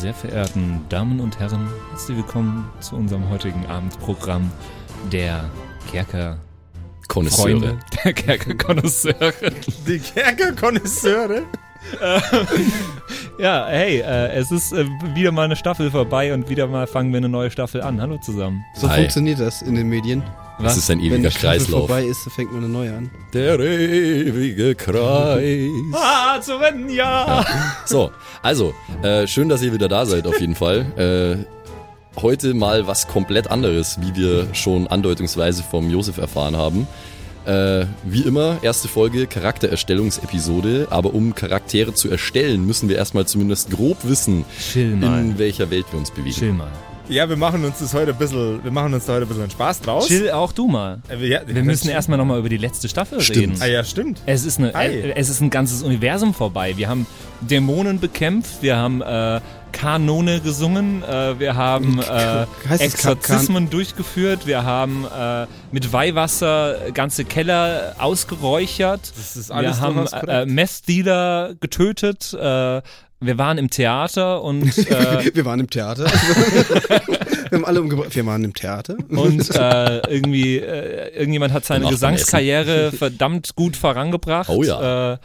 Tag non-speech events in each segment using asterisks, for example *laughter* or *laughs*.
Sehr verehrten Damen und Herren, herzlich willkommen zu unserem heutigen Abendprogramm der Kerker Konnoisseure. der Kerker Konnoisseure. Die Kerker-Konnoisseure? Ja, hey, äh, es ist äh, wieder mal eine Staffel vorbei und wieder mal fangen wir eine neue Staffel an. Hallo zusammen. So Hi. funktioniert das in den Medien. Das ist ein Wenn ewiger die Staffel Kreislauf. vorbei ist, dann fängt man eine neue an. Der ewige Kreis. Ah, zu rennen, ja! So, also, äh, schön, dass ihr wieder da seid, auf jeden Fall. *laughs* Äh, heute mal was komplett anderes, wie wir schon andeutungsweise vom Josef erfahren haben. Äh, wie immer, erste Folge Charaktererstellungsepisode, aber um Charaktere zu erstellen, müssen wir erstmal zumindest grob wissen, in welcher Welt wir uns bewegen. Chill mal. Ja, wir machen uns das heute ein bisschen, wir machen uns da heute ein bisschen Spaß draus. Chill auch du mal. Äh, wir- ja, Wir müssen erstmal nochmal über die letzte Staffel Stimmt. reden. Ah ja, stimmt. Es ist, eine, Hi. es ist ein ganzes Universum vorbei. Wir haben Dämonen bekämpft, wir haben äh, Kanone gesungen, äh, wir haben äh, Exorzismen durchgeführt, wir haben äh, mit Weihwasser ganze Keller ausgeräuchert, Das ist alles wir haben äh. Messdealer getötet, äh, wir waren im Theater und, *laughs* äh, Wir waren im Theater. *laughs* wir haben alle umgebracht. Wir waren im Theater. und *laughs* äh, irgendwie äh, irgendjemand hat seine Gesangskarriere verdammt gut vorangebracht. Oh ja. Äh,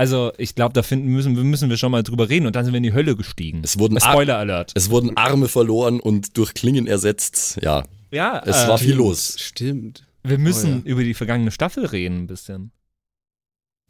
also ich glaube, da finden müssen, müssen wir schon mal drüber reden und dann sind wir in die Hölle gestiegen. Es wurden, Ar Spoiler Alert. es wurden Arme verloren und durch Klingen ersetzt. Ja, Ja, es äh, war viel los. Stimmt. wir müssen Oh über die vergangene Staffel reden ein bisschen.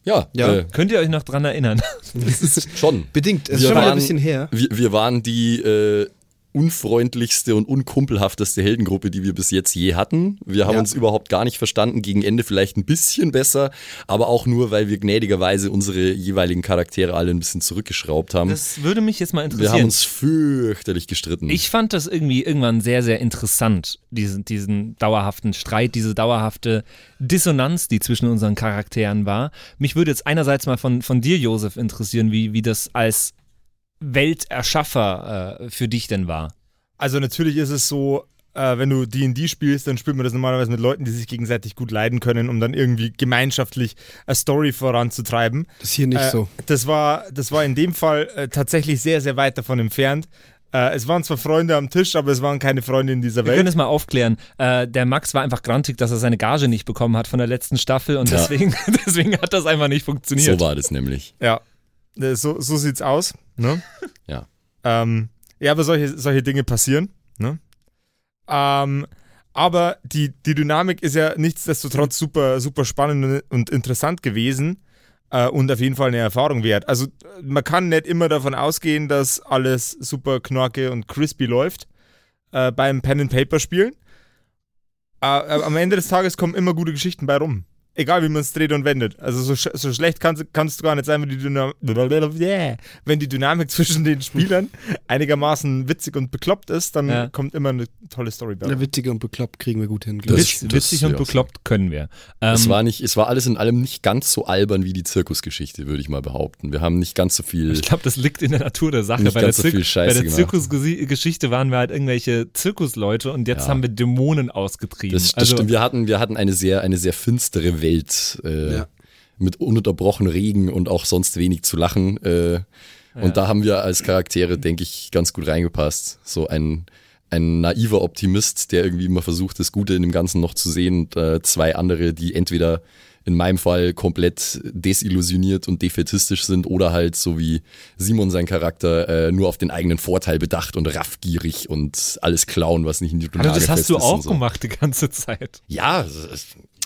Ja, Ja. Äh, Könnt ihr euch noch dran erinnern? *laughs* schon. Bedingt. Es Wir ist schon mal waren- ein bisschen her. Wir, wir waren die äh, unfreundlichste und unkumpelhafteste Heldengruppe, die wir bis jetzt je hatten. Wir haben Ja. uns überhaupt gar nicht verstanden, gegen Ende vielleicht ein bisschen besser, aber auch nur, weil wir gnädigerweise unsere jeweiligen Charaktere alle ein bisschen zurückgeschraubt haben. Das würde mich jetzt mal wir haben interessieren. uns fürchterlich gestritten. Ich fand das irgendwie irgendwann sehr, sehr interessant, diesen, diesen dauerhaften Streit, diese dauerhafte Dissonanz, die zwischen unseren Charakteren war. Mich würde jetzt einerseits mal von, von dir, Josef, interessieren, wie, wie das als Welterschaffer äh, für dich denn war. Also natürlich ist es so, äh, wenn du D&D spielst, dann spielt man das normalerweise mit Leuten, die sich gegenseitig gut leiden können, um dann irgendwie gemeinschaftlich eine Story voranzutreiben. Das ist hier nicht äh, so. Das war, das war in dem Fall äh, tatsächlich sehr, sehr weit davon entfernt. Äh, es waren zwar Freunde am Tisch, aber es waren keine Freunde in dieser Wir können Welt. es mal aufklären. Äh, der Max war einfach grantig, dass er seine Gage nicht bekommen hat von der letzten Staffel und Ja. deswegen, *laughs* deswegen hat das einfach nicht funktioniert. so war das nämlich. Ja, Äh, so, so sieht's aus. Ne? Ja. Ähm, ja, aber solche, solche Dinge passieren. Ne? Ähm, aber die, die Dynamik ist ja nichtsdestotrotz super, super spannend und interessant gewesen äh, und auf jeden Fall eine Erfahrung wert. Also man kann nicht immer davon ausgehen, dass alles super knorke und crispy läuft äh, beim Pen-and-Paper-Spielen. Äh, äh, am Ende des Tages kommen immer gute Geschichten bei rum. Egal wie man es dreht und wendet. Also so, sch so schlecht kannst, kannst du gar nicht sein, wenn die, Dynam *laughs* wenn die Dynamik zwischen den Spielern *laughs* einigermaßen witzig und bekloppt ist, dann Ja. kommt immer eine tolle Story bei. Ja, witzig und bekloppt kriegen wir gut hin. Das-. Witz, das- witzig und ja. bekloppt können wir. Ähm, es, war nicht, es war alles in allem nicht ganz so albern wie die Zirkusgeschichte, würde ich mal behaupten. Wir haben nicht ganz so viel. Ich glaube, das liegt in der Natur der Sache. Bei der, so viel bei der. Zirkusgeschichte waren wir halt irgendwelche Zirkusleute und jetzt Ja. haben wir Dämonen ausgetrieben. Das, das also, stimmt. Wir hatten, wir hatten eine sehr, eine sehr finstere Welt äh, Ja. mit ununterbrochenem Regen und auch sonst wenig zu lachen. Äh, Und da haben wir als Charaktere, denke ich, ganz gut reingepasst. So ein, ein naiver Optimist, der irgendwie immer versucht, das Gute in dem Ganzen noch zu sehen. Und äh, zwei andere, die entweder in meinem Fall komplett desillusioniert und defetistisch sind oder halt so wie Simon sein Charakter äh, nur auf den eigenen Vorteil bedacht und raffgierig und alles klauen, was nicht in die also Tonage das hast du ist auch so. gemacht die ganze Zeit. Ja,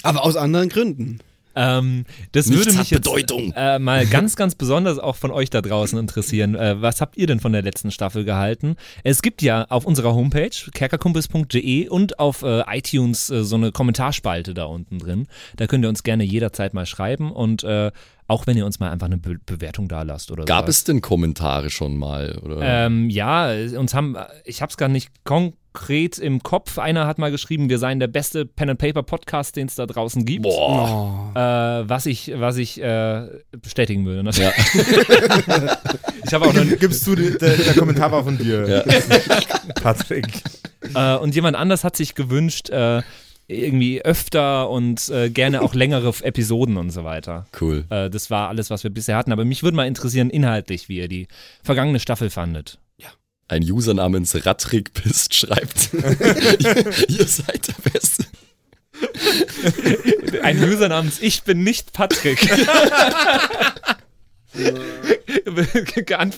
Aber aus anderen Gründen. Ähm, das Nichts würde hat mich jetzt. Äh, mal ganz, ganz besonders auch von euch da draußen interessieren. Äh, was habt ihr denn von der letzten Staffel gehalten? Es gibt ja auf unserer Homepage kerkerkumpels.de und auf äh, iTunes äh, so eine Kommentarspalte da unten drin. Da könnt ihr uns gerne jederzeit mal schreiben und äh, auch wenn ihr uns mal einfach eine Be Bewertung da lasst oder Gab sowas. es denn Kommentare schon mal? Oder? Ähm, ja, uns haben, ich habe es gar nicht konkret im Kopf. Einer hat mal geschrieben, wir seien der beste Pen and Paper Podcast, den es da draußen gibt. Boah. Oh. Äh, was ich, was ich äh, bestätigen würde. Ja. *laughs* Ich habe auch noch, Gibst du, die- der, der Kommentar war von dir, *laughs* Patrick. äh, und jemand anders hat sich gewünscht, äh, irgendwie öfter und äh, gerne auch längere Episoden und so weiter. Cool. Äh, das war alles, was wir bisher hatten. Aber mich würde mal interessieren, inhaltlich, wie ihr die vergangene Staffel fandet. Ein User namens Rattrickpist schreibt, ihr, *laughs* *laughs* ihr seid der Beste. Ein User namens Ich bin nicht Patrick. *laughs*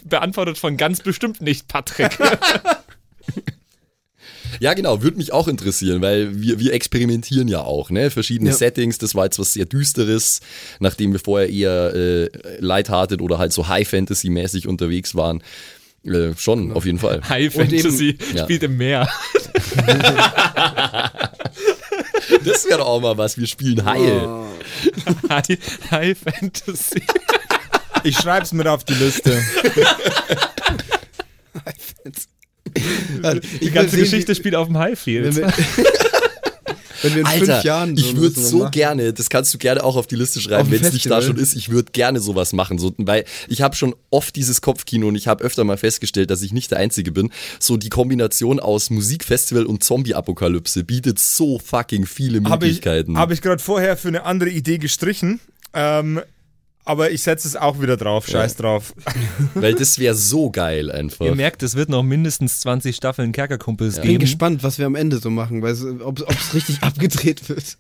Beantwortet von ganz bestimmt nicht Patrick. Ja, genau, würde mich auch interessieren, weil wir, wir experimentieren ja auch, ne? Verschiedene Ja. Settings, das war jetzt was sehr Düsteres, nachdem wir vorher eher äh, lighthearted oder halt so High-Fantasy-mäßig unterwegs waren. Äh, schon, auf jeden Fall. High Und eben- Fantasy Ja. spielt im Meer. *laughs* Das wäre doch auch mal was, wir spielen Heil. Oh. High, High Fantasy. Ich schreib's mir auf die Liste. *laughs* Also, Die ganze sehen, Geschichte spielt auf dem Highfield. *laughs* Wenn wir, in Alter, fünf Jahren ich würde so machen. gerne, das kannst du gerne auch auf die Liste schreiben, wenn es nicht da schon ist, ich würde gerne sowas machen, so, weil ich habe schon oft dieses Kopfkino und ich habe öfter mal festgestellt, dass ich nicht der Einzige bin. So die Kombination aus Musikfestival und Zombie-Apokalypse bietet so fucking viele Habe ich, Möglichkeiten. hab ich gerade vorher für eine andere Idee gestrichen. Ähm, aber ich setze es auch wieder drauf. Scheiß drauf. *laughs* weil das wäre so geil einfach. Ihr merkt, es wird noch mindestens 20 Staffeln Kerkerkumpels Ich bin geben. gespannt, was wir am Ende so machen, weil ob es richtig *laughs* abgedreht wird.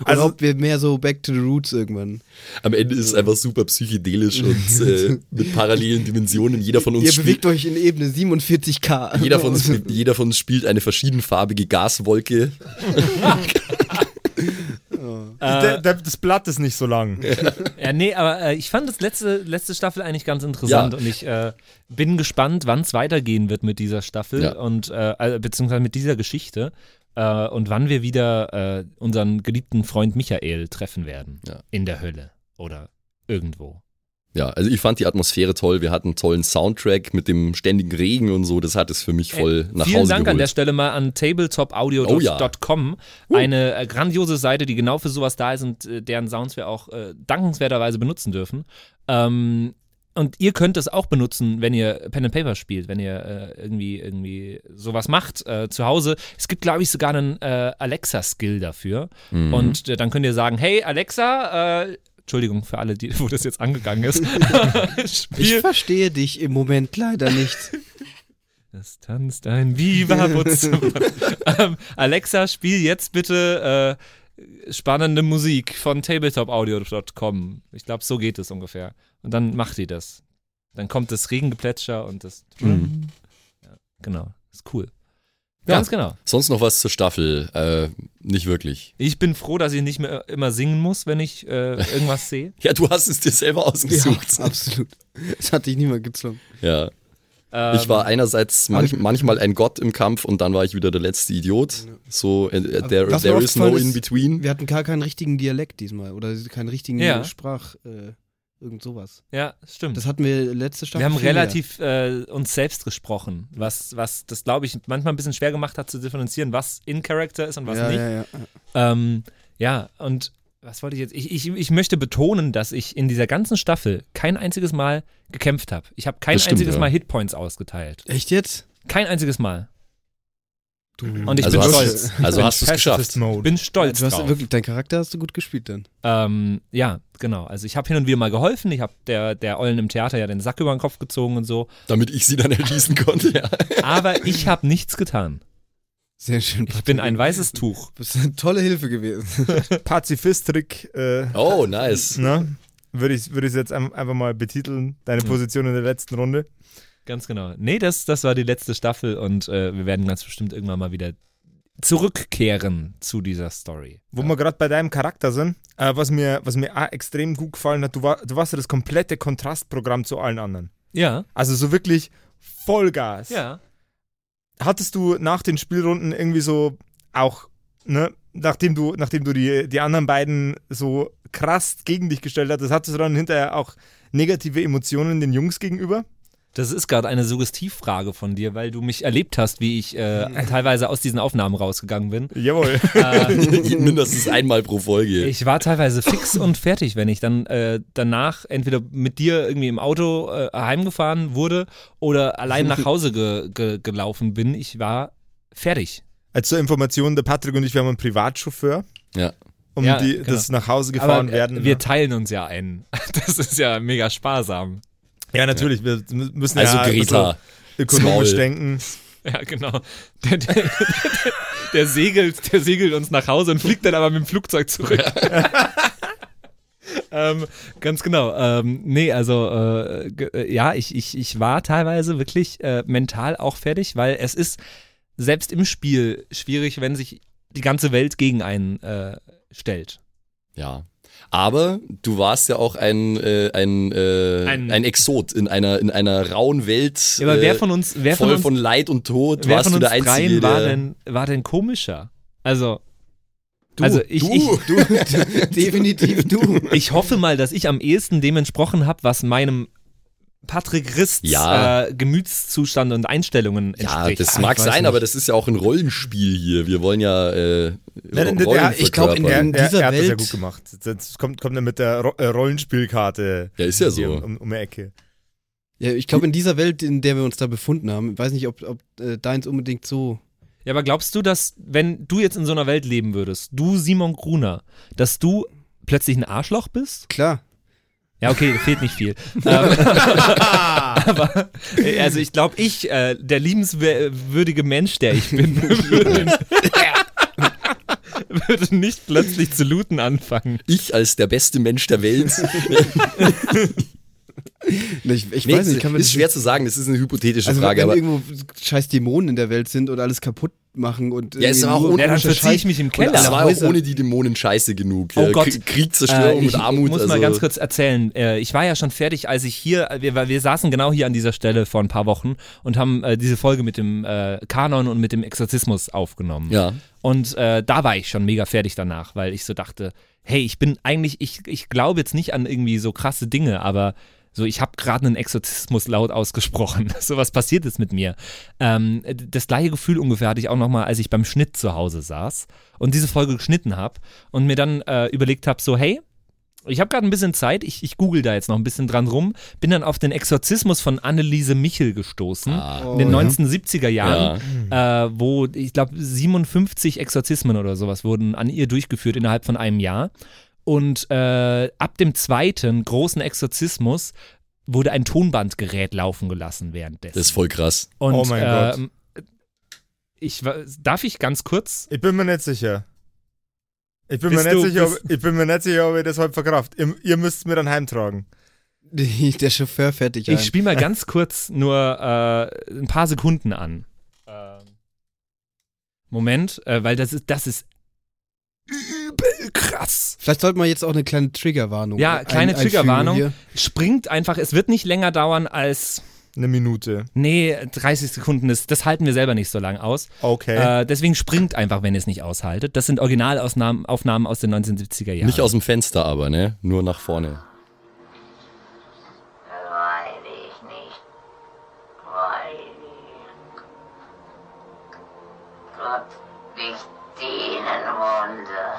Oder Also- ob wir mehr so back to the roots irgendwann. Am Ende ist es einfach super psychedelisch und äh, *laughs* mit parallelen Dimensionen. Jeder von uns Ihr bewegt euch in Ebene 47k. jeder von, uns, jeder von uns spielt eine verschiedenfarbige Gaswolke. Der, der, das Blatt ist nicht so lang. *laughs* Ja, nee, aber äh, ich fand das letzte, letzte Staffel eigentlich ganz interessant Ja. und ich äh, bin gespannt, wann es weitergehen wird mit dieser Staffel Ja. und äh, äh, beziehungsweise mit dieser Geschichte äh, und wann wir wieder äh, unseren geliebten Freund Michael treffen werden. Ja. In der Hölle oder irgendwo. Ja, also ich fand die Atmosphäre toll. Wir hatten einen tollen Soundtrack mit dem ständigen Regen und so. Das hat es für mich voll nach Äh, Vielen Hause Dank an der Stelle mal an tabletopaudio.com, Oh ja. eine äh, grandiose Seite, die genau für sowas da ist und äh, deren Sounds wir auch äh, dankenswerterweise benutzen dürfen. Ähm, und ihr könnt es auch benutzen, wenn ihr Pen and Paper spielt, wenn ihr äh, irgendwie irgendwie sowas macht äh, zu Hause. Es gibt, glaube ich, sogar einen äh, Alexa-Skill dafür. Mhm. Und äh, dann könnt ihr sagen, hey Alexa, äh, Entschuldigung für alle, die, *laughs* wo das jetzt angegangen ist. *laughs* Ich verstehe dich im Moment leider nicht. Es tanzt ein Viva *laughs* ähm, Alexa, spiel jetzt bitte äh, spannende Musik von tabletopaudio.com. Ich glaube, so geht es ungefähr. Und dann macht die das. Dann kommt das Regengeplätscher und das. Mhm. Ja, genau. Ist cool. Ja. Ganz genau. Sonst noch was zur Staffel? Äh, nicht wirklich. Ich bin froh, dass ich nicht mehr immer singen muss, wenn ich äh, irgendwas sehe. *laughs* Ja, du hast es dir selber ausgesucht. Ja, absolut. Das hat dich niemand gezwungen. Ja. Ähm, Ich war einerseits manch, manchmal ein Gott im Kampf und dann war ich wieder der letzte Idiot. So, äh, äh, there, there is no in between. Wir hatten gar keinen richtigen Dialekt diesmal oder keinen richtigen Ja. Sprach, äh, irgend sowas. Ja, stimmt. Das hatten wir letzte Staffel. Wir haben relativ äh, uns selbst gesprochen, was, was das, glaube ich, manchmal ein bisschen schwer gemacht hat zu differenzieren, was in Character ist und was ja, nicht. Ja, ja. Ähm, ja, und was wollte ich jetzt? Ich, ich, ich möchte betonen, dass ich in dieser ganzen Staffel kein einziges Mal gekämpft habe. Ich habe kein stimmt, einziges ja. Mal Hitpoints ausgeteilt. Echt jetzt? Kein einziges Mal. Du, Und ich also bin hast, stolz. Also hast du es geschafft. Mode. Bin stolz du hast drauf. wirklich, dein Charakter hast du gut gespielt dann. Ähm, ja, genau. Also ich habe hin und wieder mal geholfen. Ich habe der, der Ollen im Theater ja den Sack über den Kopf gezogen und so. Damit ich sie dann erschießen konnte, ja. *laughs* Aber ich habe nichts getan. Sehr schön. Ich bin ein weißes Tuch. Du bist eine tolle Hilfe gewesen. *laughs* Pazifist-Trick. Äh, Oh, nice. ne? Würde ich, würde ich jetzt ein- einfach mal betiteln, deine Position in der letzten Runde. Ganz genau. Nee, das, das war die letzte Staffel und äh, wir werden ganz bestimmt irgendwann mal wieder zurückkehren zu dieser Story. Wo wir gerade bei deinem Charakter sind, äh, was, mir, was mir auch extrem gut gefallen hat, du, war, du warst ja das komplette Kontrastprogramm zu allen anderen. Ja. Also so wirklich Vollgas. Ja. Hattest du nach den Spielrunden irgendwie so auch, ne, nachdem du, nachdem du die, die anderen beiden so krass gegen dich gestellt hattest, hattest du dann hinterher auch negative Emotionen den Jungs gegenüber? Das ist gerade eine Suggestivfrage von dir, weil du mich erlebt hast, wie ich äh, *laughs* teilweise aus diesen Aufnahmen rausgegangen bin. Jawohl. Äh, *laughs* Mindestens einmal pro Folge. ich war teilweise fix und fertig, wenn ich dann äh, danach entweder mit dir irgendwie im Auto äh, heimgefahren wurde oder allein nach Hause ge ge gelaufen bin. Ich war fertig. Als zur Information, der Patrick und ich, wir haben einen Privatchauffeur, ja. um Ja, die, genau. das nach Hause gefahren Aber äh, werden. wir ne? teilen uns ja ein. *laughs* Das ist ja mega sparsam. Ja, natürlich. Wir müssen Also ja Greta. ökonomisch Small. denken. *laughs* Ja, genau. Der, der, der, der, segelt, der segelt uns nach Hause und fliegt dann aber mit dem Flugzeug zurück. *laughs* ähm, ganz genau. Ähm, nee, also äh, äh, ja, ich, ich, ich war teilweise wirklich äh, mental auch fertig, weil es ist selbst im Spiel schwierig, wenn sich die ganze Welt gegen einen äh, stellt. Ja. Aber du warst ja auch ein, äh, ein, äh, Ein- ein, Exot in einer, in einer rauen Welt. Ja, aber äh, wer von uns, wer voll von uns, von Leid und Tod wer warst von du uns der Einzige, dreien war der, denn, war denn komischer? Also, Du, also ich, du. ich, *laughs* Du, *laughs* definitiv du. Ich hoffe mal, dass ich am ehesten dem entsprochen habe, was meinem Patrick Rists Ja. äh, Gemütszustand und Einstellungen Ja, entspricht. das Ah, mag sein, nicht. aber das ist ja auch ein Rollenspiel hier. Wir wollen ja äh, Rollen der- ich glaub, in verkörpern. der- Er, dieser er hat das ja Welt- gut gemacht. Das kommt, kommt er mit der äh, Rollenspielkarte Ja, ist ja so. um, um die Ecke. Ja, ich glaube, in dieser Welt, in der wir uns da befunden haben, weiß nicht, ob, ob äh, deins unbedingt so. Ja, aber glaubst du, dass, wenn du jetzt in so einer Welt leben würdest, du Simon Gruner, dass du plötzlich ein Arschloch bist? Klar. Ja, okay, fehlt nicht viel. *laughs* ähm, *laughs* aber, äh, also ich glaube, ich, äh, der liebenswürdige Mensch, der ich bin, *laughs* würde, würde nicht plötzlich zu looten anfangen. Ich als der beste Mensch der Welt. Ich, ich nee, weiß nicht, kann man ist schwer zu sagen, das ist eine hypothetische Also Frage, wenn aber irgendwo scheiß Dämonen in der Welt sind und alles kaputt machen und Ja, ist irgendwie aber auch ohne- Ja, dann verziehe ich mich im Keller. es alle war auch ohne die Dämonen scheiße genug. Oh Ja, Gott. Krieg, Zerstörung Äh, ich und Armut. muss also, mal ganz kurz erzählen. Äh, ich war ja schon fertig, als ich hier, wir, wir saßen genau hier an dieser Stelle vor ein paar Wochen und haben äh, diese Folge mit dem äh, Kanon und mit dem Exorzismus aufgenommen. Ja. Und äh, da war ich schon mega fertig danach, weil ich so dachte, hey, ich bin eigentlich, ich, ich glaube jetzt nicht an irgendwie so krasse Dinge, aber so, ich habe gerade einen Exorzismus laut ausgesprochen. *laughs* so was passiert ist mit mir. Ähm, das gleiche Gefühl ungefähr hatte ich auch nochmal, als ich beim Schnitt zu Hause saß und diese Folge geschnitten habe und mir dann äh, überlegt habe, so, hey, ich habe gerade ein bisschen Zeit, ich, ich google da jetzt noch ein bisschen dran rum, bin dann auf den Exorzismus von Anneliese Michel gestoßen Ah. in den Oh, ja. 1970er Jahren, äh, wo ich glaube 57 Exorzismen oder sowas wurden an ihr durchgeführt innerhalb von einem Jahr. Und äh, ab dem zweiten großen Exorzismus wurde ein Tonbandgerät laufen gelassen währenddessen. Das ist voll krass. Und, Oh mein Gott. ähm, Ich, darf ich ganz kurz? Ich bin mir nicht sicher. Ich bin, mir nicht, du- sicher, ob, ich bin mir nicht sicher, ob ich das heute verkraft. Ihr, ihr müsst es mir dann heimtragen. *laughs* Der Chauffeur fährt dich Ich spiele mal ganz kurz nur äh, ein paar Sekunden an. Ähm, Moment, äh, weil das ist, das ist übel krass. Vielleicht sollte man jetzt auch eine kleine Triggerwarnung Ja, ein- kleine einfügen Triggerwarnung. hier. Springt einfach, es wird nicht länger dauern als, Eine Minute. nee, 30 Sekunden, das, das halten wir selber nicht so lang aus. Okay. Äh, deswegen springt einfach, wenn ihr es nicht aushaltet. Das sind Originalaufnahmen Aufnahmen aus den 1970er Jahren. Nicht aus dem Fenster aber, ne? Nur nach vorne. Weiß ich nicht. Weiß ich. Gott nicht and wonder.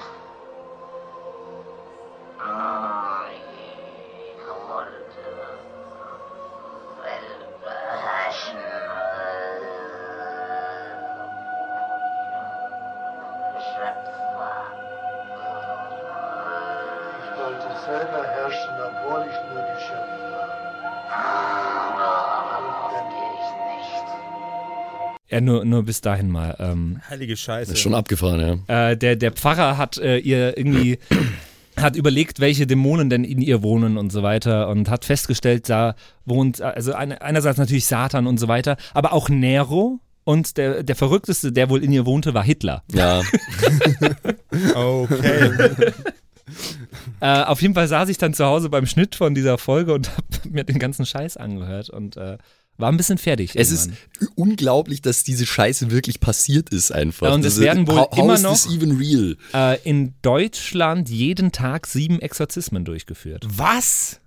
Oh, I wonder. Ja, nur, nur bis dahin mal. Ähm, Heilige Scheiße. Ist schon abgefahren, ja. äh, der, der Pfarrer hat äh, ihr irgendwie *coughs* hat überlegt, welche Dämonen denn in ihr wohnen und so weiter und hat festgestellt, da wohnt also eine, einerseits natürlich Satan und so weiter, aber auch Nero und der, der verrückteste, der wohl in ihr wohnte, war Hitler. Ja, *laughs* Okay. *laughs* Äh, auf jeden Fall saß ich dann zu Hause beim Schnitt von dieser Folge und habe mir den ganzen Scheiß angehört und äh, war ein bisschen fertig. es ist irgendwann. unglaublich, dass diese Scheiße wirklich passiert ist einfach. Ja, und es ist- werden wohl how, how immer noch- this even real? äh, in Deutschland jeden Tag sieben Exorzismen durchgeführt. Was?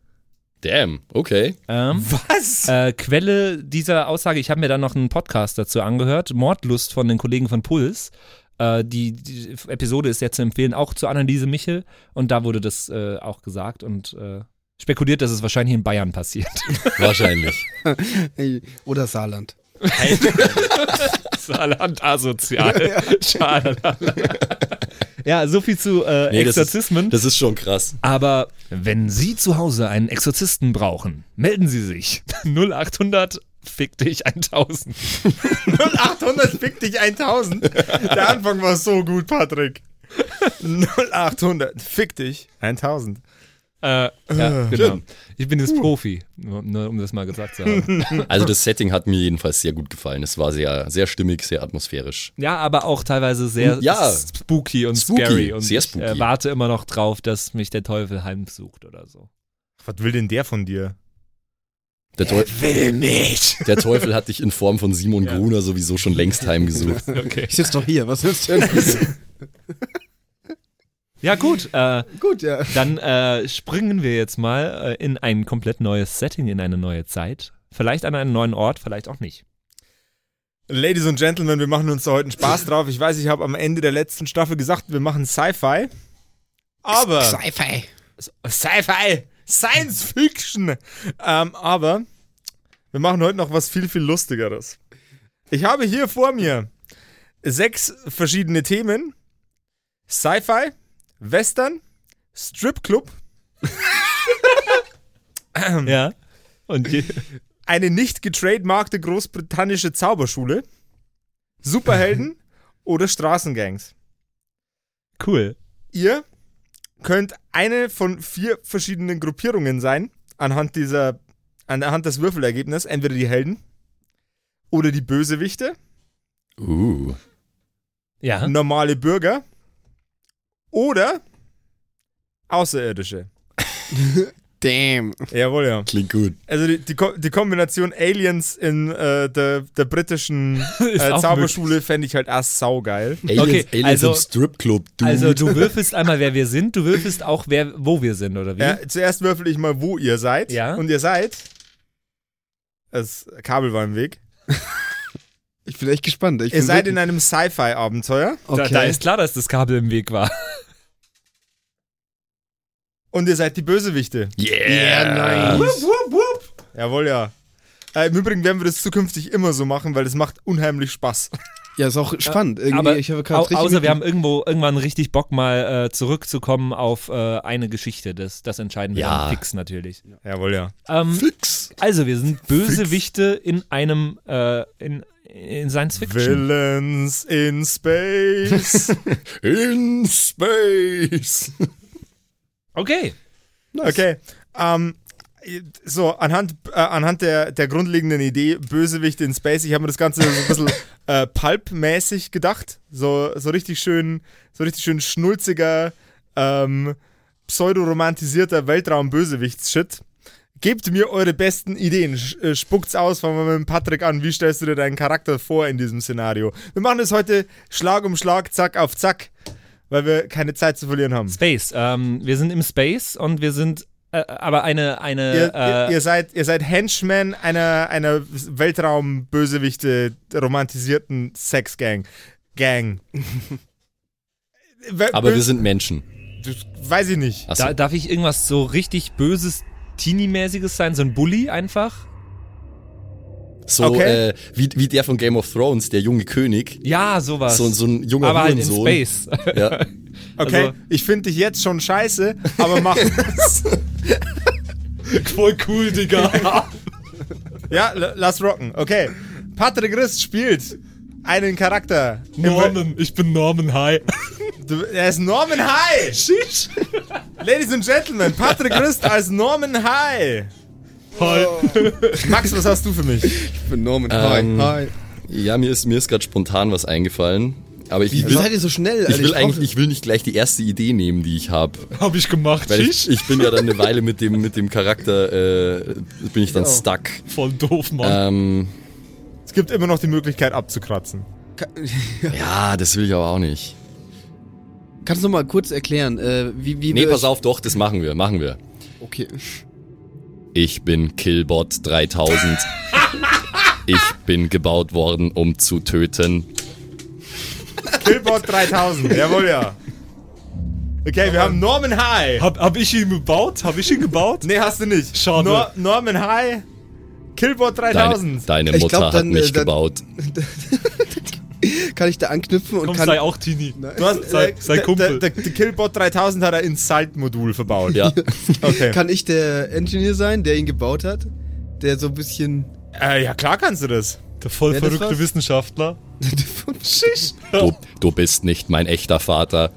Damn, okay. Ähm, Was? Äh, Quelle dieser Aussage, ich habe mir dann noch einen Podcast dazu angehört, Mordlust von den Kollegen von Puls. Äh, die, die Episode ist sehr zu empfehlen, auch zur Anneliese Michel. Und da wurde das äh, auch gesagt und äh, spekuliert, dass es wahrscheinlich in Bayern passiert. *laughs* Wahrscheinlich. Oder Saarland. *laughs* Saarland asozial. *laughs* Schade. ja, so viel zu äh, Nee, das ist- Exorzismen. Das ist schon krass. Aber wenn Sie zu Hause einen Exorzisten brauchen, melden Sie sich. 0800 fick dich 1000. 0800 fick dich 1000. Der Anfang war so gut, Patrick. 0800 fick dich 1000. Äh, ja, genau. Ich bin jetzt Profi, nur, um das mal gesagt zu haben. *laughs* Also das Setting hat mir jedenfalls sehr gut gefallen. Es war sehr, sehr stimmig, sehr atmosphärisch. Ja, aber auch teilweise sehr Ja. spooky und Spooky, scary. Und sehr ich spooky. äh, warte immer noch drauf, dass mich der Teufel heimsucht oder so. Was will denn der von dir? Der, Teu Will nicht. der Teufel hat dich in Form von Simon Ja. Gruner sowieso schon längst heimgesucht. *laughs* Okay. Ich sitze doch hier, was willst du denn? *laughs* Ja, gut. Äh, Gut, ja. dann äh, springen wir jetzt mal äh, in ein komplett neues Setting, in eine neue Zeit. Vielleicht an einen neuen Ort, vielleicht auch nicht. Ladies and Gentlemen, wir machen uns da heute einen Spaß *laughs* drauf. Ich weiß, ich habe am Ende der letzten Staffel gesagt, wir machen Sci-Fi. Aber. Sci-Fi. Sci-Fi! Science Fiction! Ähm, aber wir machen heute noch was viel, viel Lustigeres. Ich habe hier vor mir sechs verschiedene Themen: Sci-Fi, Western, Stripclub, *laughs* Ja. Und eine nicht getrademarkte großbritannische Zauberschule, Superhelden *laughs* oder Straßengangs. cool. Ihr könnt eine von vier verschiedenen Gruppierungen sein, anhand dieser, anhand des Würfelergebnisses, entweder die Helden oder die Bösewichte, Uh. Ja. normale Bürger oder Außerirdische. *laughs* Damn. Jawohl, ja. Klingt gut. Also die, die, Ko- die Kombination Aliens in äh, der, der britischen *laughs* äh, Zauberschule fände ich halt erst saugeil. Aliens, Okay, Aliens also- im Stripclub, dude. Also du *laughs* würfelst einmal, wer wir sind, du würfelst auch, wer, wo wir sind, oder wie? Ja, zuerst würfel ich mal, wo ihr seid. Ja. Und ihr seid. Das Kabel war im Weg. Ich bin echt gespannt. Ich Ihr seid in einem Sci-Fi-Abenteuer Da, Okay. da ist klar, dass das Kabel im Weg war. Und ihr seid die Bösewichte. yeah. nice. Jawohl, ja. Äh, Im Übrigen werden wir das zukünftig immer so machen, weil das macht unheimlich Spaß. Ja, ist auch spannend. Irgendwie, Aber ich habe au richtig außer wir haben irgendwo irgendwann richtig Bock, mal äh, zurückzukommen auf äh, eine Geschichte. Das, das entscheiden wir Ja. dann fix natürlich. Jawohl, ja. Ähm, Fix. also, wir sind Bösewichte in einem äh, in, in Science Fiction. Villains in Space. *laughs* In Space. Okay. Okay. Ähm, so, anhand, äh, anhand der, der grundlegenden Idee, Bösewichte in Space, ich habe mir das Ganze so ein bisschen *laughs* äh, Pulp-mäßig gedacht. So, so richtig schön, so richtig schön schnulziger, ähm, pseudoromantisierter Weltraum-Bösewichts-Shit. Gebt mir eure besten Ideen. Äh, Spuckt's aus, fangen wir mit Patrick an. Wie stellst du dir deinen Charakter vor in diesem Szenario? Wir machen das heute Schlag um Schlag, Zack auf Zack, weil wir keine Zeit zu verlieren haben. Space. Ähm, wir sind im Space und wir sind äh, aber eine eine Ihr, äh, ihr, ihr, seid, ihr seid Henchmen einer, einer Weltraumbösewichte romantisierten Sexgang. Gang. *laughs* Aber wir sind Menschen. das Weiß ich nicht. Achso. da, darf ich irgendwas so richtig böses Teenie-mäßiges sein, so ein Bully einfach? So Okay. äh, wie, wie der von Game of Thrones, der junge König. Ja, sowas. So, so ein junger aber halt in. Space. Ja. *laughs* Okay, also- ich finde dich jetzt schon scheiße, aber mach *laughs* es. Voll cool, Digga. *laughs* ja, lass rocken. Okay. Patrick Rist spielt einen Charakter. Wel- ich bin Norman High. Du, er ist Norman High. Sheesh. Ladies and Gentlemen, Patrick Rist als Norman High. Hi. *laughs* Max, was hast du für mich? Ich bin Norman. Ähm, Hi. Hi. ja, mir ist, mir ist gerade spontan was eingefallen. Aber ich, Wie will, seid ihr so schnell? ich Alter? will brauch- eigentlich, ich will nicht gleich die erste Idee nehmen, die ich habe. Hab ich gemacht. Weil ich, ich bin ja dann eine Weile mit dem, mit dem Charakter, äh, bin ich dann Ja. stuck. Voll doof, Mann. Ähm, Es gibt immer noch die Möglichkeit abzukratzen. *laughs* Ja, das will ich aber auch nicht. Kannst du noch mal kurz erklären, äh, wie, wie Nee, wir- pass auf, doch, das machen wir, machen wir. Okay. Ich bin Killbot 3000. ich bin gebaut worden, um zu töten. Killbot 3000, jawohl ja. Okay, wir haben Norman High. hab, hab ich ihn gebaut? Hab ich ihn gebaut? Nee, hast du nicht. Schade. Nor Norman High, Killbot Deine, 3000. deine Ich Mutter glaub, dann, hat mich äh, dann- gebaut. *laughs* Kann ich da anknüpfen und Komm, kann. sei auch Teenie. Du hast, Sei- sei Kumpel. Der, der, der Killbot 3000 hat ein Insult-Modul verbaut. Ja. *laughs* Okay. Kann ich der Engineer sein, der ihn gebaut hat? Der so ein bisschen. Äh, ja, klar kannst du das. Der voll das verrückte? Wissenschaftler. *laughs* Du, du bist nicht mein echter Vater.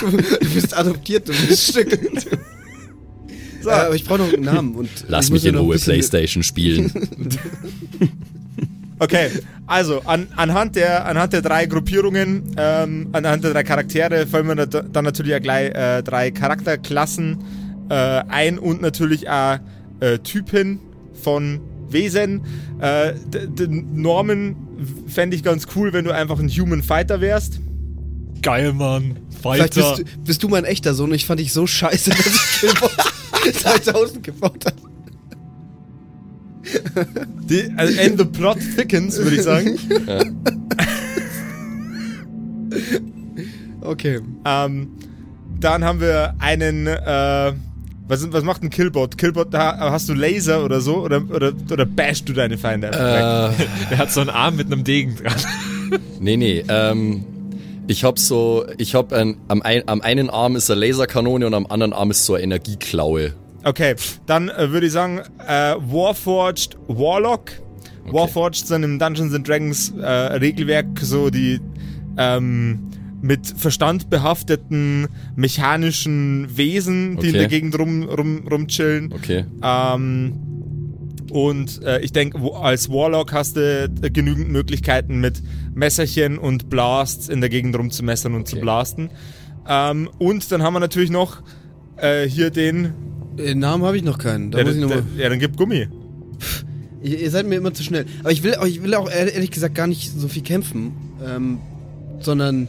Du bist adoptiert, du bist Stück. So. Äh, aber ich brauche noch einen Namen. Und Lass mich in ja Ruhe Playstation spielen. *laughs* Okay, also an, anhand, der, anhand der drei Gruppierungen, ähm, anhand der drei Charaktere fallen mir da, dann natürlich auch gleich äh, drei Charakterklassen äh, ein und natürlich auch äh, Typen von Wesen. Äh, Norman fände ich ganz cool, wenn du einfach ein Human Fighter wärst. Geil, Mann. Vielleicht Fighter. bist du, bist du mein echter Sohn. Ich fand dich so scheiße, dass ich Killbot 2000 gebaut habe. *laughs* Die, also, and the plot thickens, würde ich sagen. Okay. Ähm, dann haben wir einen, äh, was, was macht ein Killbot? Killbot, da hast du Laser oder so? Oder, oder, oder bashst du deine Feinde äh, Der *laughs* hat so einen Arm mit einem Degen dran. nee, nee. Ähm, ich hab so, ich hab ein, am, ein, am einen Arm ist eine Laserkanone und am anderen Arm ist so eine Energieklaue. Okay, dann äh, würde ich sagen, äh, Warforged Warlock. Warforged sind im Dungeons and Dragons äh, Regelwerk so die ähm, mit Verstand behafteten mechanischen Wesen, die in Okay. der Gegend rum, rum, rumchillen. Okay. Ähm, und äh, ich denke, als Warlock hast du äh, genügend Möglichkeiten mit Messerchen und Blasts in der Gegend rumzumessern und zu Okay. blasten. Ähm, und dann haben wir natürlich noch äh, hier den. Den Namen habe ich noch keinen. Da Ja, muss ich der, noch mal, ja, dann gib Gummi. ihr, ihr seid mir immer zu schnell. Aber ich will, auch- ich will auch ehrlich gesagt gar nicht so viel kämpfen. Ähm, sondern,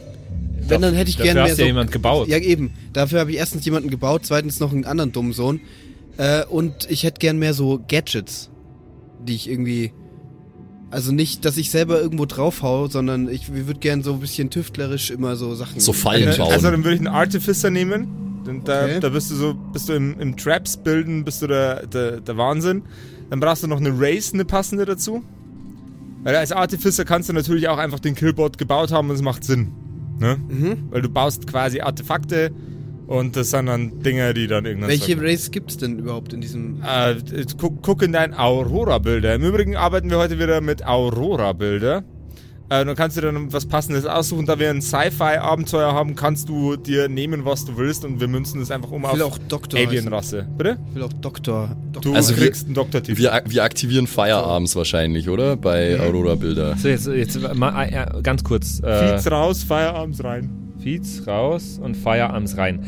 wenn, dann hätte ich Dafür gerne mehr hast so... ja jemand gebaut. Ja, eben. Dafür habe ich erstens jemanden gebaut, zweitens noch einen anderen dummen Sohn. Äh, und ich hätte gern mehr so Gadgets, die ich irgendwie. Also nicht, dass ich selber irgendwo draufhau, sondern ich würde gern so ein bisschen tüftlerisch immer so Sachen. So Fallen Äh, bauen. Also dann würde ich einen Artificer nehmen. Da, Okay. da bist du so, bist du im, im Traps bilden, bist du der, der, der Wahnsinn. Dann brauchst du noch eine Race, eine passende dazu. Weil als Artificer kannst du natürlich auch einfach den Killbot gebaut haben und es macht Sinn. Ne? Mhm. Weil du baust quasi Artefakte und das sind dann Dinge, die dann irgendwann. Welche Race gibt's denn überhaupt in diesem. Äh, guck, guck in dein Aurora-Bilder. Im Übrigen arbeiten wir heute wieder mit Aurora-Bilder. Äh, dann kannst du dann was Passendes aussuchen. Da wir ein Sci-Fi-Abenteuer haben, kannst du dir nehmen, was du willst und wir münzen es einfach um Ich will auf. Alien-Rasse. Bitte? Ich will auch Doktor. Du Doktor. Also wir- kriegst einen Doktortitel. Wir, wir aktivieren Firearms wahrscheinlich, oder? Bei Aurora Bilder. So, jetzt, jetzt mal, äh, ganz kurz. Äh, Feeds raus, Feierabends rein. Feeds raus und Firearms rein.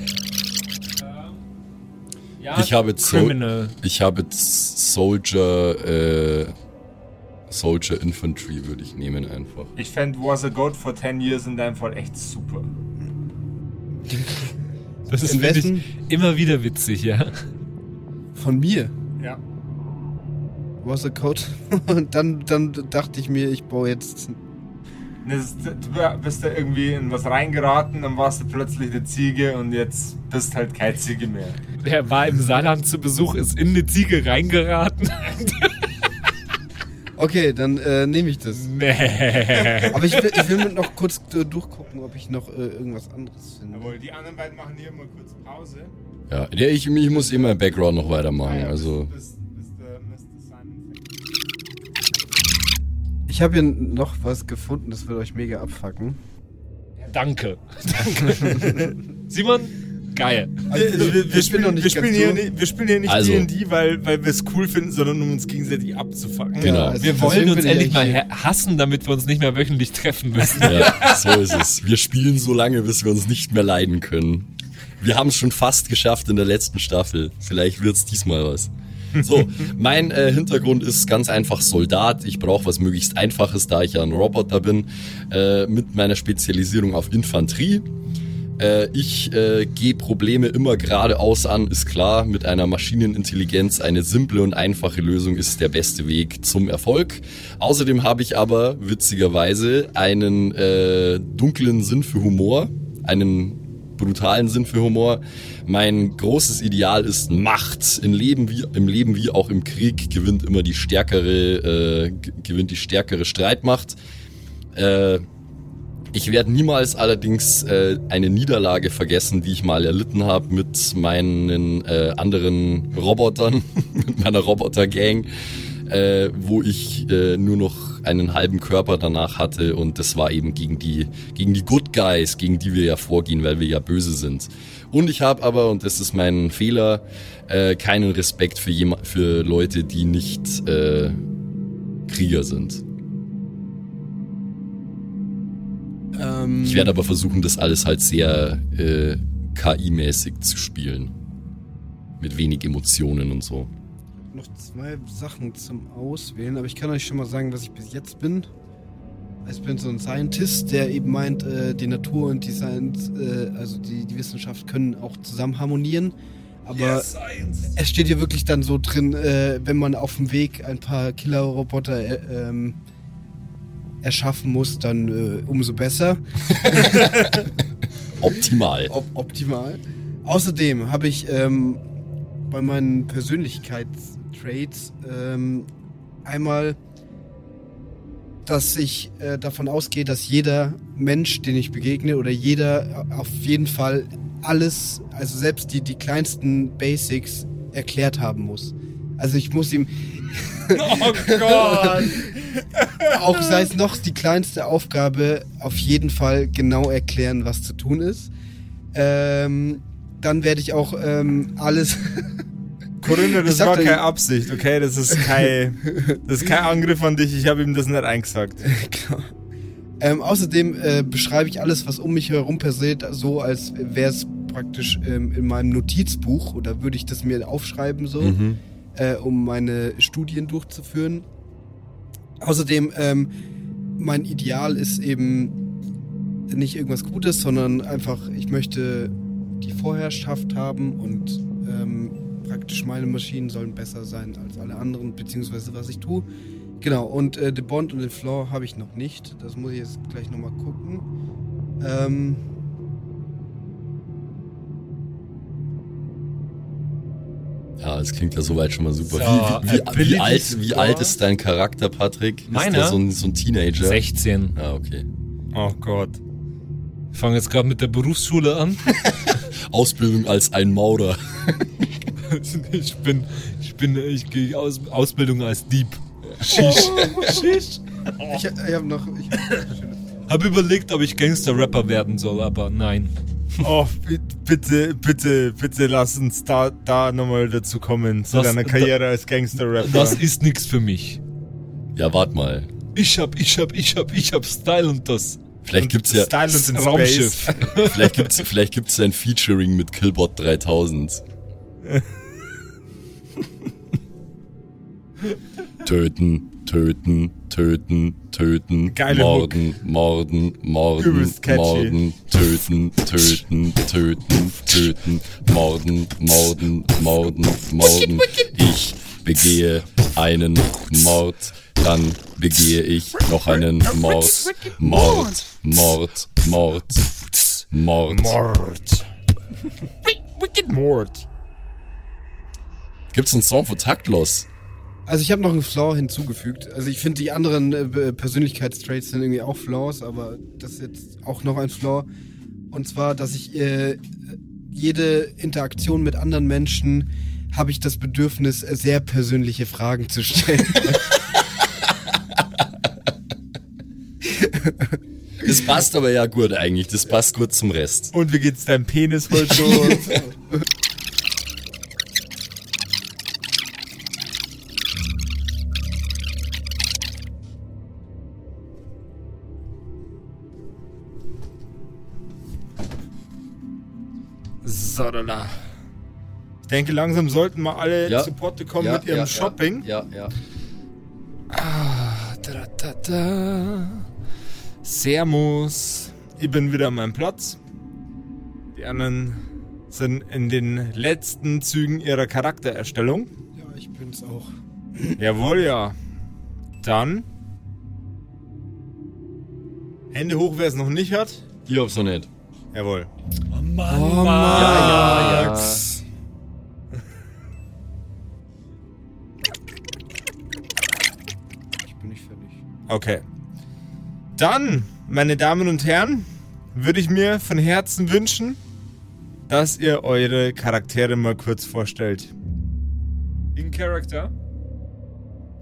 Ja, Ich habe Criminal. ich habe jetzt Soldier, äh, Soldier Infantry würde ich nehmen einfach. Ich fände Was a Goat for 10 Years in deinem Fall echt super. Das ist In finde ich wessen? immer wieder witzig, ja. Von mir. Ja. Was a Code. Und dann, dann dachte ich mir, ich baue jetzt. Das, du bist da irgendwie in was reingeraten, dann warst du plötzlich eine Ziege und jetzt bist halt keine Ziege mehr. Der war im Saarland zu Besuch, ist in eine Ziege reingeraten. *laughs* Okay, dann äh, nehme ich das. Nee. *laughs* Aber ich will, ich will noch kurz äh, durchgucken, ob ich noch äh, irgendwas anderes finde. Jawohl, die anderen beiden machen hier mal kurz Pause. Ja, ja, ich, ich muss immer im Background noch weitermachen. Also. Simon fängt. Ich habe hier noch was gefunden, das wird euch mega abfacken. Danke. *laughs* Simon, geil. Wir, wir, spielen, noch nicht wir, spielen ganz hier nicht, wir spielen hier nicht Also- D&D, weil, weil wir es cool finden, sondern um uns gegenseitig abzufacken. Genau. also Wir wollen uns endlich mal hassen, damit wir uns nicht mehr wöchentlich treffen müssen. ja, *laughs* so ist es. Wir spielen so lange, bis wir uns nicht mehr leiden können. Wir haben es schon fast geschafft in der letzten Staffel. Vielleicht wird's diesmal was. So, *laughs* mein äh, Hintergrund ist ganz einfach Soldat. Ich brauche was möglichst Einfaches, da ich ja ein Roboter bin, äh, mit meiner Spezialisierung auf Infanterie. Äh, ich äh, gehe Probleme immer geradeaus an, ist klar. Mit einer Maschinenintelligenz eine simple und einfache Lösung ist der beste Weg zum Erfolg. Außerdem habe ich aber witzigerweise einen äh, dunklen Sinn für Humor, einen brutalen Sinn für Humor. Mein großes Ideal ist Macht. Im Leben wie, im Leben wie auch im Krieg gewinnt immer die stärkere, äh, gewinnt die stärkere Streitmacht. Äh, Ich werde niemals allerdings äh, eine Niederlage vergessen, die ich mal erlitten habe mit meinen äh, anderen Robotern, *laughs* mit meiner Roboter-Gang, äh, wo ich äh, nur noch einen halben Körper danach hatte und das war eben gegen die, gegen die Good Guys, gegen die wir ja vorgehen, weil wir ja böse sind. Und ich habe aber, und das ist mein Fehler, äh, keinen Respekt für, für Leute, die nicht äh, Krieger sind. Ähm, Ich werde aber versuchen, das alles halt sehr äh, KI-mäßig zu spielen. Mit wenig Emotionen und so. noch zwei Sachen zum Auswählen, aber ich kann euch schon mal sagen, was ich bis jetzt bin. Ich bin so ein Scientist, der eben meint, äh, die Natur und die Science, äh, also die, die Wissenschaft können auch zusammen harmonieren. Aber es steht hier wirklich dann so drin, äh, wenn man auf dem Weg ein paar Killerroboter äh, ähm, erschaffen muss, dann äh, umso besser. *laughs* Optimal. Op optimal. Außerdem habe ich ähm, bei meinen Persönlichkeitstraits ähm, einmal, dass ich äh, davon ausgehe, dass jeder Mensch, den ich begegne, oder jeder auf jeden Fall alles, also selbst die, die kleinsten Basics erklärt haben muss. Also ich muss ihm Oh Gott! auch sei es noch die kleinste Aufgabe, auf jeden Fall genau erklären, was zu tun ist. Ähm, dann werde ich auch ähm, alles. *laughs* Corinna, das war keine Absicht, okay? Das ist kein, das ist kein Angriff an dich. Ich habe ihm das nicht eingesagt. *laughs* Klar. ähm, außerdem äh, beschreibe ich alles, was um mich herum passiert, so als wäre es praktisch ähm, in meinem Notizbuch oder würde ich das mir aufschreiben so, Mhm. Äh, um meine Studien durchzuführen. Außerdem, ähm, mein Ideal ist eben nicht irgendwas Gutes, sondern einfach, ich möchte die Vorherrschaft haben und ähm, praktisch meine Maschinen sollen besser sein als alle anderen, beziehungsweise was ich tue. Genau, und äh, The Bond und den Floor habe ich noch nicht. Das muss ich jetzt gleich nochmal gucken. Ähm, Ja, es klingt ja soweit schon mal super. So, wie, wie, wie, wie, alt, wie alt ist dein Charakter, Patrick? Ist Meiner? der so ein, so ein Teenager? 16. Ja, okay. Oh Gott. Ich fange jetzt gerade mit der Berufsschule an. *laughs* Ausbildung als ein Maurer. *laughs* ich bin, ich bin, ich gehe aus, Ausbildung als Dieb. Shish. Shish. ich ich habe noch. Ich, Hab überlegt, ob ich Gangster-Rapper werden soll, aber nein. Oh, bi- bitte, bitte, bitte lass uns da, da nochmal dazu kommen, zu Das- deiner Karriere als Gangster-Rapper. Das ist nix für mich. Ja, wart mal. Ich hab, ich hab, ich hab, ich hab Style und das Vielleicht gibt's ja, Style und. Raumschiff. *laughs* vielleicht gibt's, vielleicht gibt's ein Featuring mit Killbot 3000. *laughs* töten, töten, töten, töten, Geile morden, morden, morden, catchy. morden, töten, töten, töten, töten, morden, morden, morden, morden. Ich begehe einen Mord, dann begehe ich noch einen Mord, Mord, Mord, Mord, Mord. Mord. Wicked Mord. Gibt's einen Song für Taktlos? Also ich habe noch einen Flaw hinzugefügt. Also ich finde die anderen äh, Persönlichkeitstraits sind irgendwie auch Flaws, aber das ist jetzt auch noch ein Flaw. Und zwar, dass ich äh, jede Interaktion mit anderen Menschen habe ich das Bedürfnis, sehr persönliche Fragen zu stellen. *laughs* Das passt aber ja gut eigentlich. Das passt gut zum Rest. Und wie geht's deinem Penis wohl *laughs* Sodala. Ich denke, langsam sollten mal alle Ja. zu Potte kommen Ja, mit ihrem ja, Shopping. Ja, ja. Da, da, da. Servus. Ich bin wieder an meinem Platz. Die anderen sind in den letzten Zügen ihrer Charaktererstellung. ja, ich bin's auch. Jawohl, ja. Dann. Hände hoch, wer es noch nicht hat. Ich hab's noch nicht. Jawohl. Oh Mann, Oh Mann. Ja, ja. Ich bin nicht fertig. Okay. Dann meine Damen und Herren, würde ich mir von Herzen wünschen, dass ihr eure Charaktere mal kurz vorstellt. In Character?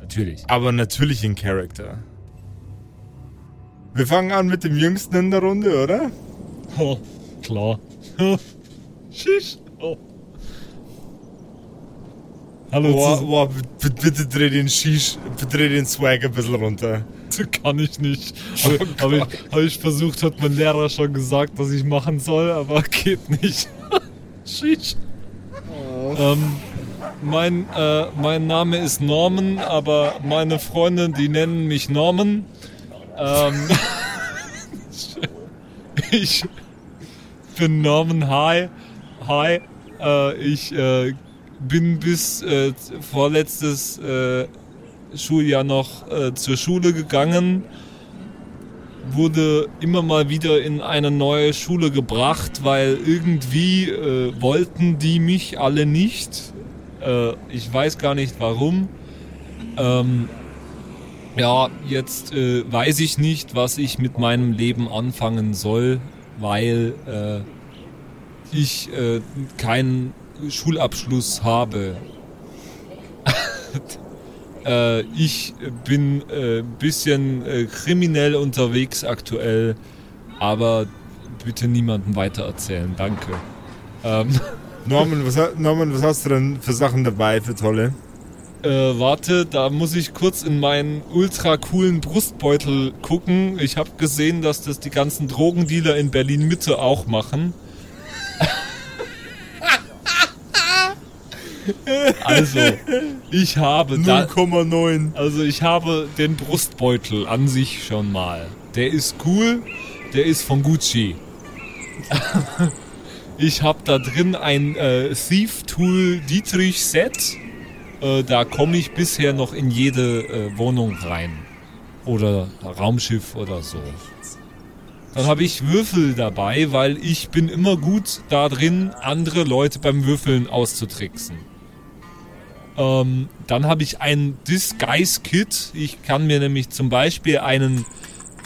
Natürlich. Aber natürlich in Character. Wir fangen an mit dem Jüngsten in der Runde, oder? Oh, klar. Schisch. Oh. Hallo, Boah, boah, bitte, dreh den Shish, dreh den Swag ein bisschen runter. das kann ich nicht. Habe hab ich, hab ich versucht, hat mein Lehrer schon gesagt, dass ich machen soll, aber *laughs* geht nicht. *laughs* Schisch. Ähm, mein, äh, mein Name ist Norman, aber meine Freunde, die nennen mich Norman. Ähm, *laughs* ich bin Norman Hi. Hi. Äh, ich äh, bin bis äh, vorletztes äh, Schuljahr noch äh, zur Schule gegangen, wurde immer mal wieder in eine neue Schule gebracht, weil irgendwie äh, wollten die mich alle nicht. Ich weiß gar nicht warum. Ähm, ja, jetzt äh, weiß ich nicht, was ich mit meinem Leben anfangen soll, weil äh, ich äh, keinen Schulabschluss habe. *laughs* äh, ich bin ein äh, bisschen äh, kriminell unterwegs aktuell, aber bitte niemandem weitererzählen, danke. Ähm, Norman was, Norman, was hast du denn für Sachen dabei, für tolle? Äh, warte, da muss ich kurz in meinen ultra coolen Brustbeutel gucken. Ich habe gesehen, dass das die ganzen Drogendealer in Berlin Mitte auch machen. *laughs* also, ich habe da, 0,9. also ich habe den Brustbeutel an sich schon mal. Der ist cool, der ist von Gucci. *laughs* ich habe da drin ein äh, Thief Tool Dietrich Set. Äh, da komme ich bisher noch in jede äh, Wohnung rein. Oder Raumschiff oder so. Dann habe ich Würfel dabei, weil ich bin immer gut da drin, andere Leute beim Würfeln auszutricksen. Ähm, dann habe ich ein Disguise Kit. Ich kann mir nämlich zum Beispiel einen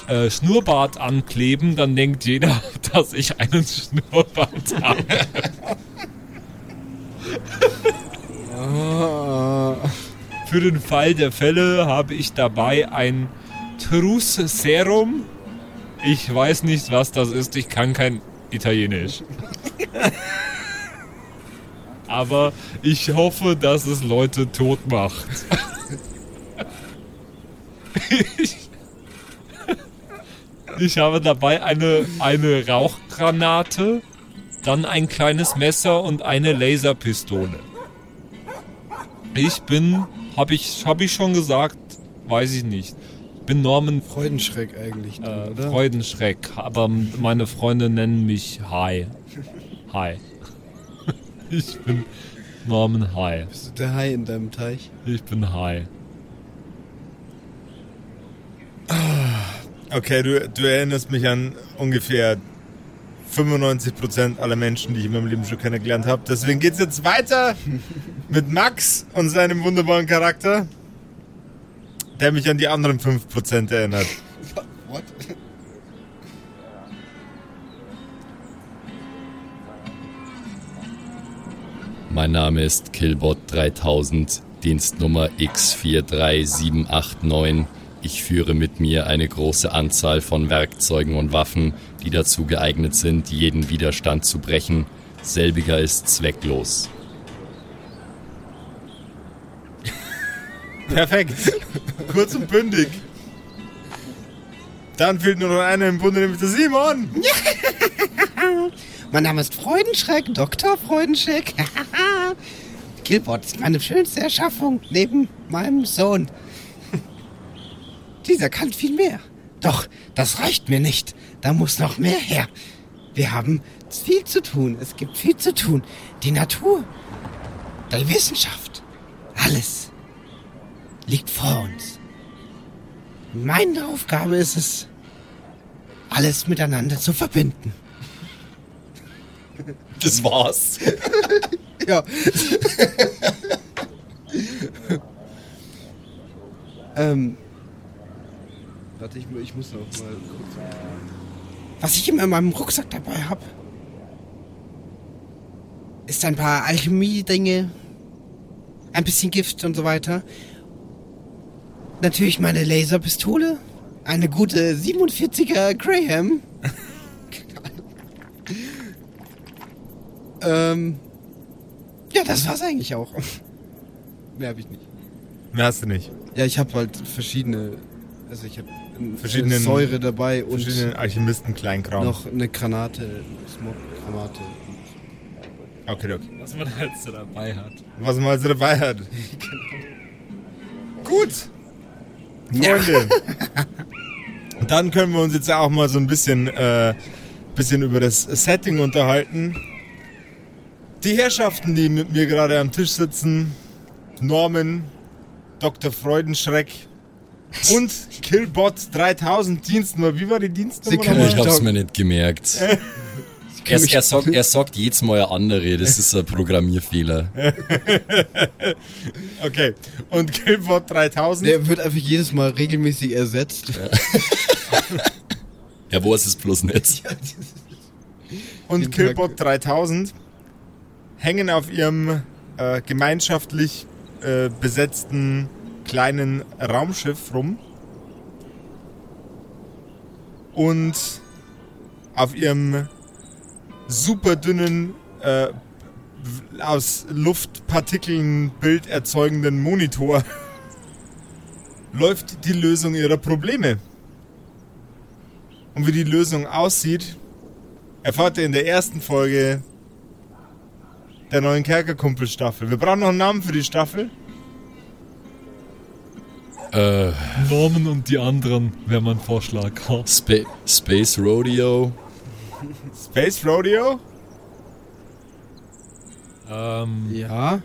äh, Schnurrbart ankleben, dann denkt jeder, *laughs* dass ich einen Schnurrbart habe. Für den Fall der Fälle habe ich dabei ein Truss Serum. Ich weiß nicht, was das ist. Ich kann kein Italienisch. *laughs* Aber ich hoffe, dass es Leute tot macht. ich, *laughs* ich habe dabei eine, eine Rauchgranate, dann ein kleines Messer und eine Laserpistole. Ich bin, habe ich, hab ich schon gesagt, weiß ich nicht. Ich bin Norman Freudenschreck eigentlich, du, äh, oder? Freudenschreck, aber meine Freunde nennen mich Hi. Hi. *laughs* Ich bin Norman Hi. Bist du der Hai in deinem Teich? Ich bin Hi. Okay, du, du erinnerst mich an ungefähr 95% aller Menschen, die ich in meinem Leben schon kennengelernt habe. Deswegen geht's jetzt weiter *laughs* mit Max und seinem wunderbaren Charakter, der mich an die anderen 5% erinnert. *laughs* What? Mein Name ist Killbot 3000, Dienstnummer X43789. Ich führe mit mir eine große Anzahl von Werkzeugen und Waffen, die dazu geeignet sind, jeden Widerstand zu brechen. Selbiger ist zwecklos. *laughs* Perfekt. Kurz und bündig. Dann fehlt nur noch einer im Bunde, nämlich der Simon. *laughs* Mein Name ist Freudenschreck, Dr. Freudenschreck. *laughs* Killbot ist meine schönste Erschaffung neben meinem Sohn. Dieser kann viel mehr. Doch, das reicht mir nicht. Da muss noch mehr her. Wir haben viel zu tun. Es gibt viel zu tun. Die Natur, die Wissenschaft, alles liegt vor uns. Meine Aufgabe ist es, alles miteinander zu verbinden. Das war's. *laughs* Ja. *laughs* ähm, Warte, ich, ich muss noch mal kurz. Was ich immer in meinem Rucksack dabei habe, ist ein paar Alchemie-Dinge, ein bisschen Gift und so weiter. Natürlich meine Laserpistole, eine gute 47er Graham. *laughs* ähm, ja, das war's eigentlich auch. *laughs* Mehr habe ich nicht. Mehr hast du nicht. Ja, ich habe halt verschiedene, also ich habe Verschiedenen- Säure dabei und Verschiedene Alchemisten-Kleinkram. noch eine Granate, Smog-Granate. Okay, okay. Was man halt so dabei hat. Was man also dabei hat. *laughs* Gut. Freunde. Dann können wir uns jetzt auch mal so ein bisschen, äh, bisschen über das Setting unterhalten. Die Herrschaften, die mit mir gerade am Tisch sitzen, Norman, Dr. Freudenschreck *laughs* und Killbot 3000 Dienstnummer. Wie war die Dienstnummer? Sie kann? Ich hab's mir nicht gemerkt. *laughs* Er, er, sagt, er sagt jedes Mal eine andere, das ist ein Programmierfehler. *laughs* Okay. Und Killbot 3000. Der wird einfach jedes Mal regelmäßig ersetzt. Er weiß es bloß nicht. und Killbot 3000 hängen auf ihrem äh, gemeinschaftlich äh, besetzten kleinen Raumschiff rum und auf ihrem super dünnen äh, aus Luftpartikeln Bild erzeugenden Monitor *laughs* läuft die Lösung ihrer Probleme. Und wie die Lösung aussieht, erfahrt ihr in der ersten Folge der neuen Kerkerkumpel-Staffel. Wir brauchen noch einen Namen für die Staffel. Äh, Norman und die anderen wäre mein Vorschlag. Spa Space Rodeo. Space Rodeo. Ähm, Ja.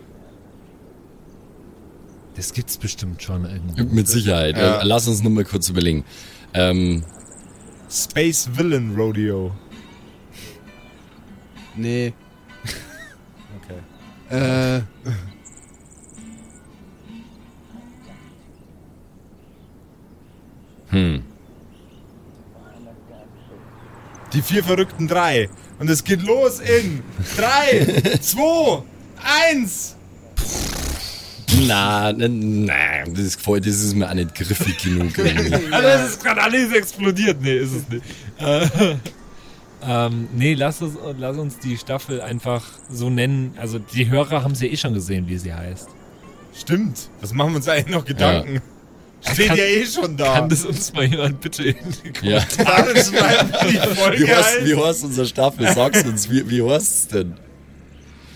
das gibt's bestimmt schon irgendwie. Mit Sicherheit. Ja. Äh, Lass uns nur mal kurz überlegen. Ähm, Space Villain Rodeo. Nee. Okay. Äh. Hm. Die vier verrückten drei. Und es geht los in drei, *laughs* zwei, eins. Na, na, na, das ist, voll, das ist mir auch nicht griffig genug. *laughs* Also es ist gerade alles explodiert. Nee, ist es nicht. Äh, *laughs* ähm, nee, lass uns, lass uns die Staffel einfach so nennen. Also die Hörer haben sie ja eh schon gesehen, wie sie heißt. Stimmt. Was machen wir uns eigentlich noch Gedanken? Steht Kann- ja eh schon da. Kann das uns mal jemand bitte in *laughs* die ja. mal die Folge Wie heißt, wie heißt unsere Staffel? Sag's uns, wie, wie heißt es denn?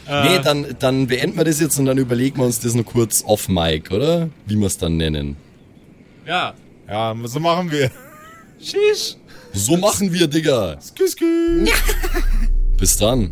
Nee, dann, dann beenden wir das jetzt und dann überlegen wir uns das noch kurz off Mic, oder? Wie wir es dann nennen. Ja. Ja, so machen wir. *laughs* Sheesh. So machen wir, Digga. Skü, skü. Bis dann.